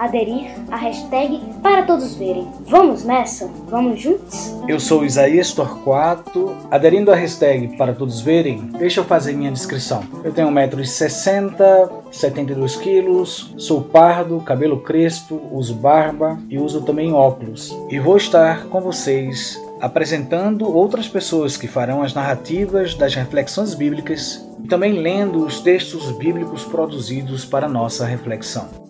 aderir à hashtag para todos verem. Vamos nessa? Vamos juntos? Eu sou Isaías Torquato. Aderindo à hashtag para todos verem, deixa eu fazer minha descrição. Eu tenho 1,60m, 72 quilos, sou pardo, cabelo crespo, uso barba e uso também óculos. E vou estar com vocês apresentando outras pessoas que farão as narrativas das reflexões bíblicas e também lendo os textos bíblicos produzidos para nossa reflexão.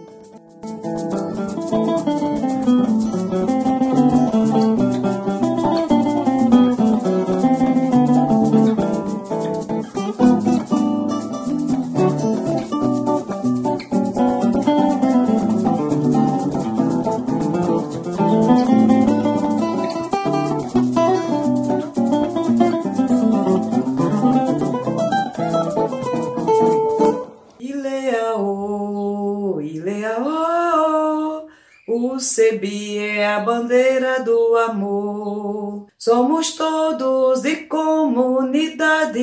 Do amor. Somos todos de comunidade.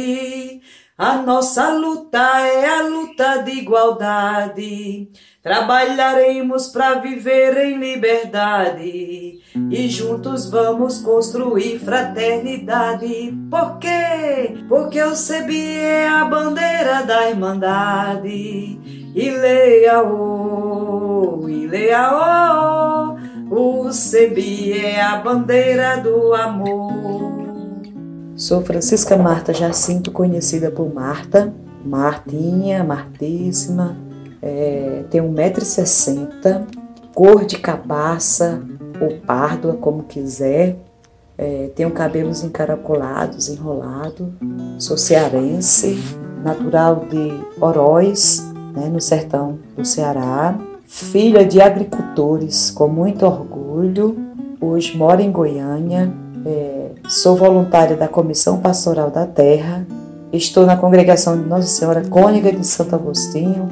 A nossa luta é a luta de igualdade. Trabalharemos para viver em liberdade e juntos vamos construir fraternidade. Por quê? Porque o CEBI é a bandeira da irmandade. E leia o, e leia o, o CEBI é a bandeira do amor. Sou Francisca Marta Jacinto, conhecida por Marta, Martinha, Martíssima, é, tenho 1,60m, cor de cabaça ou pardo, como quiser, é, tenho cabelos encaracolados, enrolado, sou cearense, natural de Oroz, né, no sertão do Ceará, filha de agricultores com muito orgulho, hoje moro em Goiânia, é, sou voluntária da Comissão Pastoral da Terra, estou na congregação de Nossa Senhora Cônica de Santo Agostinho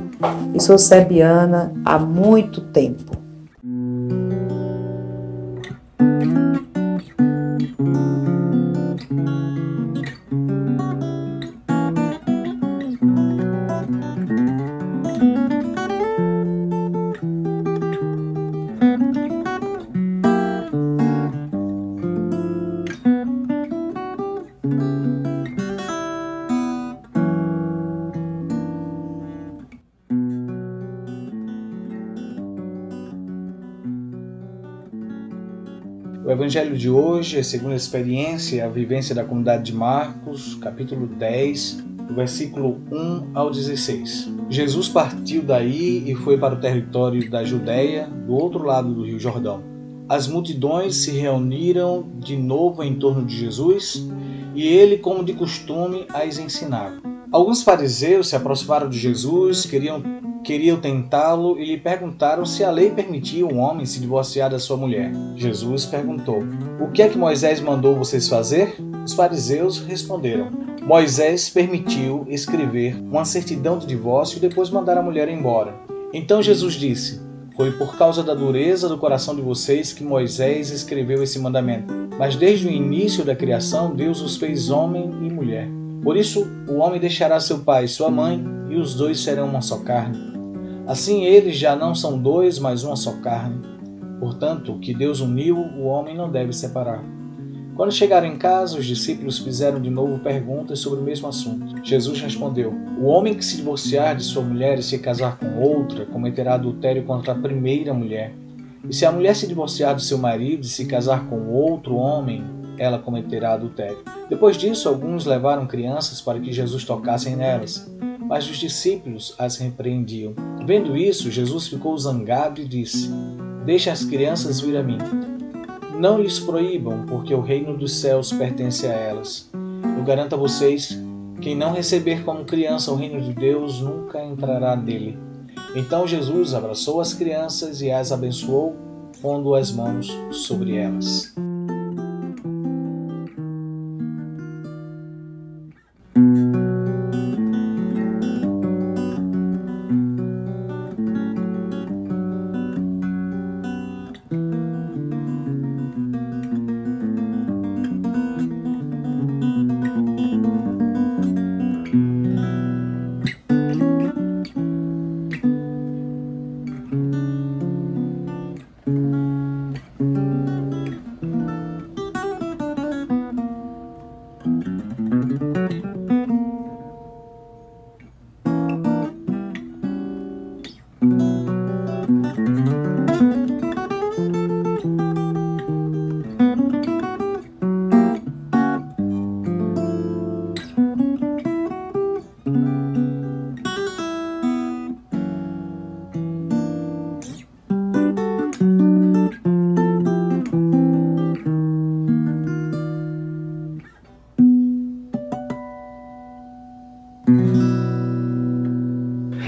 e sou serbiana há muito tempo. O evangelho de hoje é segundo a experiência e a vivência da comunidade de Marcos, capítulo 10, do versículo 1 ao 16. Jesus partiu daí e foi para o território da Judéia, do outro lado do Rio Jordão. As multidões se reuniram de novo em torno de Jesus e ele, como de costume, as ensinava. Alguns fariseus se aproximaram de Jesus, queriam queriam tentá-lo e lhe perguntaram se a lei permitia um homem se divorciar da sua mulher. Jesus perguntou: O que é que Moisés mandou vocês fazer? Os fariseus responderam: Moisés permitiu escrever uma certidão de divórcio e depois mandar a mulher embora. Então Jesus disse: Foi por causa da dureza do coração de vocês que Moisés escreveu esse mandamento. Mas desde o início da criação, Deus os fez homem e mulher. Por isso, o homem deixará seu pai e sua mãe, e os dois serão uma só carne. Assim eles já não são dois, mas uma só carne. Portanto, o que Deus uniu, o homem não deve separar. Quando chegaram em casa, os discípulos fizeram de novo perguntas sobre o mesmo assunto. Jesus respondeu: O homem que se divorciar de sua mulher e se casar com outra cometerá adultério contra a primeira mulher. E se a mulher se divorciar do seu marido e se casar com outro homem, ela cometerá adultério. Depois disso, alguns levaram crianças para que Jesus tocasse nelas. mas os discípulos as repreendiam. Vendo isso, Jesus ficou zangado e disse: Deixe as crianças vir a mim. Não lhes proíbam, porque o reino dos céus pertence a elas. Eu garanto a vocês: quem não receber como criança o reino de Deus nunca entrará nele. Então Jesus abraçou as crianças e as abençoou, pondo as mãos sobre elas.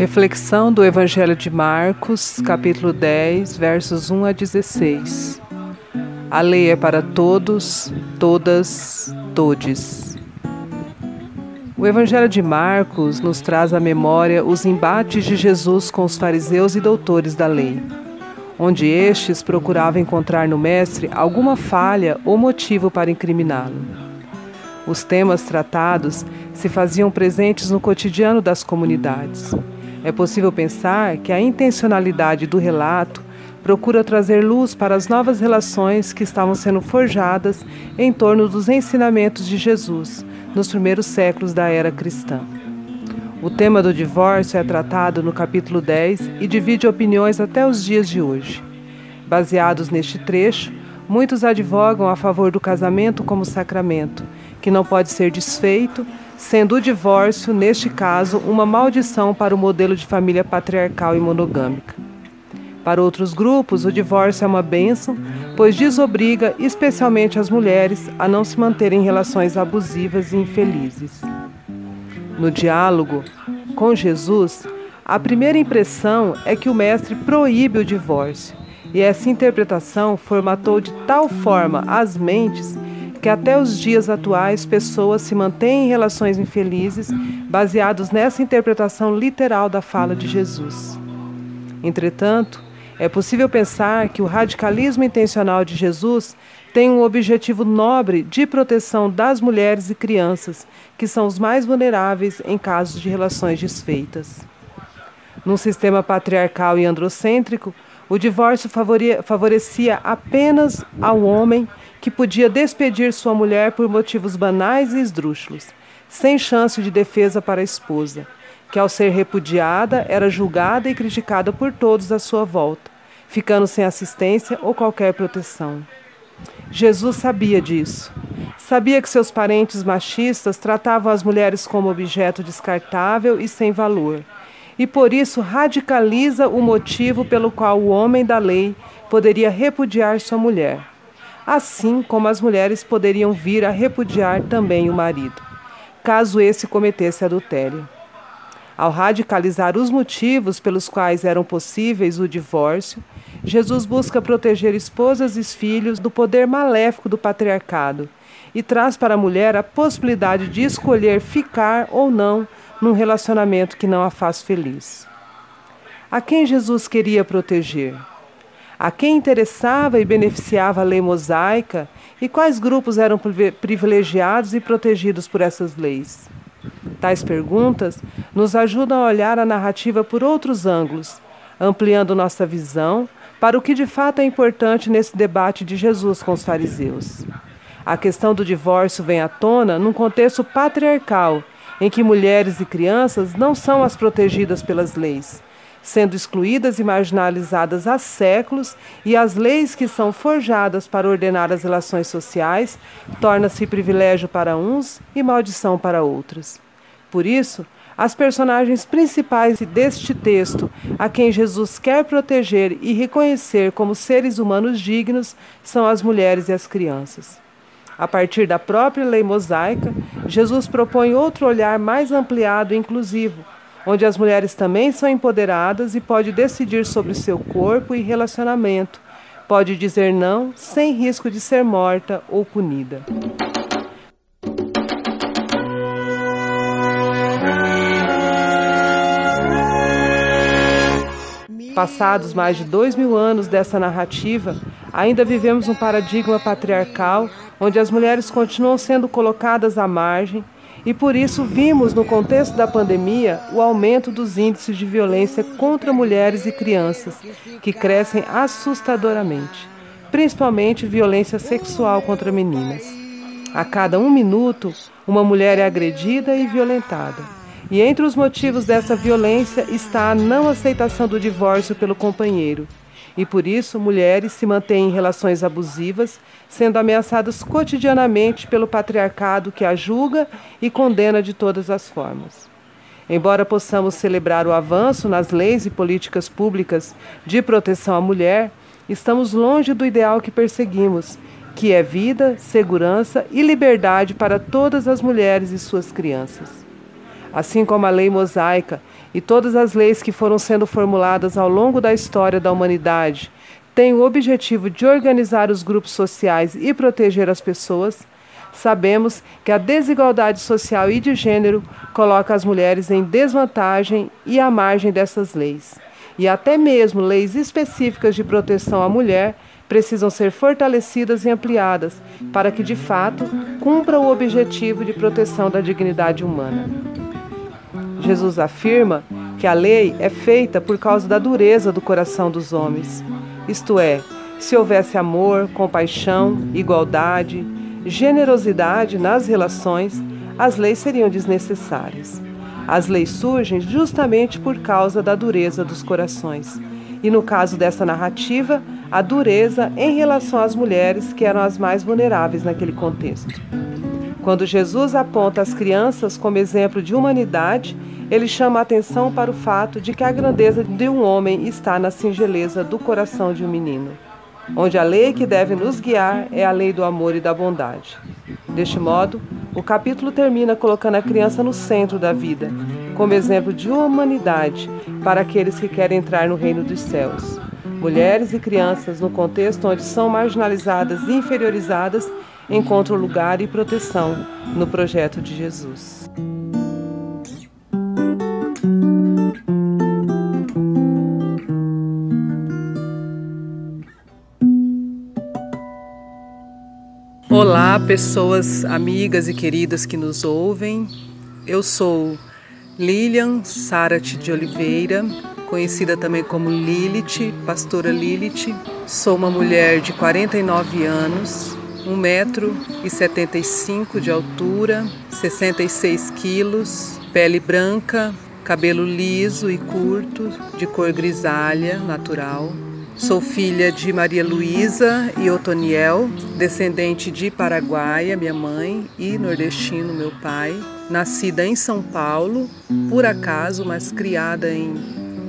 Reflexão do Evangelho de Marcos, capítulo 10, versos 1 a 16. A lei é para todos, todas, todes. O Evangelho de Marcos nos traz à memória os embates de Jesus com os fariseus e doutores da lei, onde estes procuravam encontrar no Mestre alguma falha ou motivo para incriminá-lo. Os temas tratados se faziam presentes no cotidiano das comunidades é possível pensar que a intencionalidade do relato procura trazer luz para as novas relações que estavam sendo forjadas em torno dos ensinamentos de Jesus nos primeiros séculos da era cristã. O tema do divórcio é tratado no capítulo 10 e divide opiniões até os dias de hoje. Baseados neste trecho, muitos advogam a favor do casamento como sacramento, que não pode ser desfeito sendo o divórcio, neste caso, uma maldição para o modelo de família patriarcal e monogâmica. Para outros grupos, o divórcio é uma bênção, pois desobriga especialmente as mulheres a não se manterem em relações abusivas e infelizes. No diálogo com Jesus, a primeira impressão é que o Mestre proíbe o divórcio, e essa interpretação formatou de tal forma as mentes que até os dias atuais pessoas se mantêm em relações infelizes baseados nessa interpretação literal da fala de Jesus. Entretanto, é possível pensar que o radicalismo intencional de Jesus tem um objetivo nobre de proteção das mulheres e crianças, que são os mais vulneráveis em casos de relações desfeitas. Num sistema patriarcal e androcêntrico, o divórcio favorecia apenas ao homem que podia despedir sua mulher por motivos banais e esdrúxulos, sem chance de defesa para a esposa, que ao ser repudiada era julgada e criticada por todos à sua volta, ficando sem assistência ou qualquer proteção. Jesus sabia disso. Sabia que seus parentes machistas tratavam as mulheres como objeto descartável e sem valor, e por isso radicaliza o motivo pelo qual o homem da lei poderia repudiar sua mulher assim como as mulheres poderiam vir a repudiar também o marido, caso esse cometesse adultério. Ao radicalizar os motivos pelos quais eram possíveis o divórcio, Jesus busca proteger esposas e filhos do poder maléfico do patriarcado e traz para a mulher a possibilidade de escolher ficar ou não num relacionamento que não a faz feliz. A quem Jesus queria proteger? a quem interessava e beneficiava a lei mosaica e quais grupos eram privilegiados e protegidos por essas leis. Tais perguntas nos ajudam a olhar a narrativa por outros ângulos, ampliando nossa visão para o que de fato é importante nesse debate de Jesus com os fariseus. A questão do divórcio vem à tona num contexto patriarcal, em que mulheres e crianças não são as protegidas pelas leis, sendo excluídas e marginalizadas há séculos, e as leis que são forjadas para ordenar as relações sociais torna-se privilégio para uns e maldição para outros. Por isso, as personagens principais deste texto, a quem Jesus quer proteger e reconhecer como seres humanos dignos, são as mulheres e as crianças. A partir da própria lei mosaica, Jesus propõe outro olhar mais ampliado e inclusivo, onde as mulheres também são empoderadas e pode decidir sobre seu corpo e relacionamento, pode dizer não sem risco de ser morta ou punida. Passados mais de dois mil anos dessa narrativa, ainda vivemos um paradigma patriarcal onde as mulheres continuam sendo colocadas à margem e por isso vimos no contexto da pandemia o aumento dos índices de violência contra mulheres e crianças, que crescem assustadoramente, principalmente violência sexual contra meninas. A cada um minuto, uma mulher é agredida e violentada. E entre os motivos dessa violência está a não aceitação do divórcio pelo companheiro. E por isso, mulheres se mantêm em relações abusivas, sendo ameaçadas cotidianamente pelo patriarcado que a julga e condena de todas as formas. Embora possamos celebrar o avanço nas leis e políticas públicas de proteção à mulher, estamos longe do ideal que perseguimos, que é vida, segurança e liberdade para todas as mulheres e suas crianças assim como a lei mosaica e todas as leis que foram sendo formuladas ao longo da história da humanidade, têm o objetivo de organizar os grupos sociais e proteger as pessoas, sabemos que a desigualdade social e de gênero coloca as mulheres em desvantagem e à margem dessas leis. E até mesmo leis específicas de proteção à mulher precisam ser fortalecidas e ampliadas para que, de fato, cumpra o objetivo de proteção da dignidade humana. Jesus afirma que a lei é feita por causa da dureza do coração dos homens. Isto é, se houvesse amor, compaixão, igualdade, generosidade nas relações, as leis seriam desnecessárias. As leis surgem justamente por causa da dureza dos corações. E no caso dessa narrativa, a dureza em relação às mulheres que eram as mais vulneráveis naquele contexto. Quando Jesus aponta as crianças como exemplo de humanidade, ele chama a atenção para o fato de que a grandeza de um homem está na singeleza do coração de um menino, onde a lei que deve nos guiar é a lei do amor e da bondade. Deste modo, o capítulo termina colocando a criança no centro da vida, como exemplo de humanidade para aqueles que querem entrar no reino dos céus. Mulheres e crianças, no contexto onde são marginalizadas e inferiorizadas, encontram lugar e proteção no projeto de Jesus. Olá, pessoas amigas e queridas que nos ouvem. Eu sou Lilian Sarat de Oliveira, conhecida também como Lilith, pastora Lilith. Sou uma mulher de 49 anos, 1,75m de altura, 66 quilos, pele branca, cabelo liso e curto, de cor grisalha, natural. Sou filha de Maria Luísa e Otoniel, descendente de Paraguaia, minha mãe, e nordestino, meu pai. Nascida em São Paulo, por acaso, mas criada em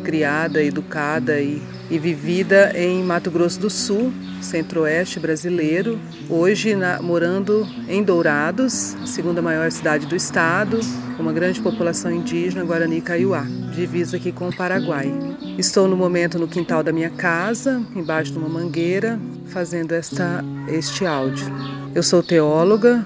criada, educada e e vivida em Mato Grosso do Sul, centro-oeste brasileiro, hoje na, morando em Dourados, segunda maior cidade do estado, com uma grande população indígena, Guarani Kaiowá, divisa aqui com o Paraguai. Estou no momento no quintal da minha casa, embaixo de uma mangueira, fazendo esta, este áudio. Eu sou teóloga,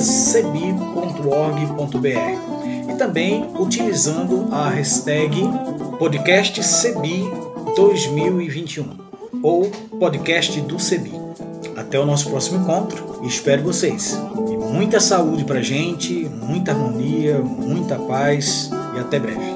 cebi.org.br e também utilizando a hashtag podcast cebi 2021 ou podcast do CEBI. Até o nosso próximo encontro e espero vocês. E muita saúde pra gente, muita harmonia, muita paz e até breve.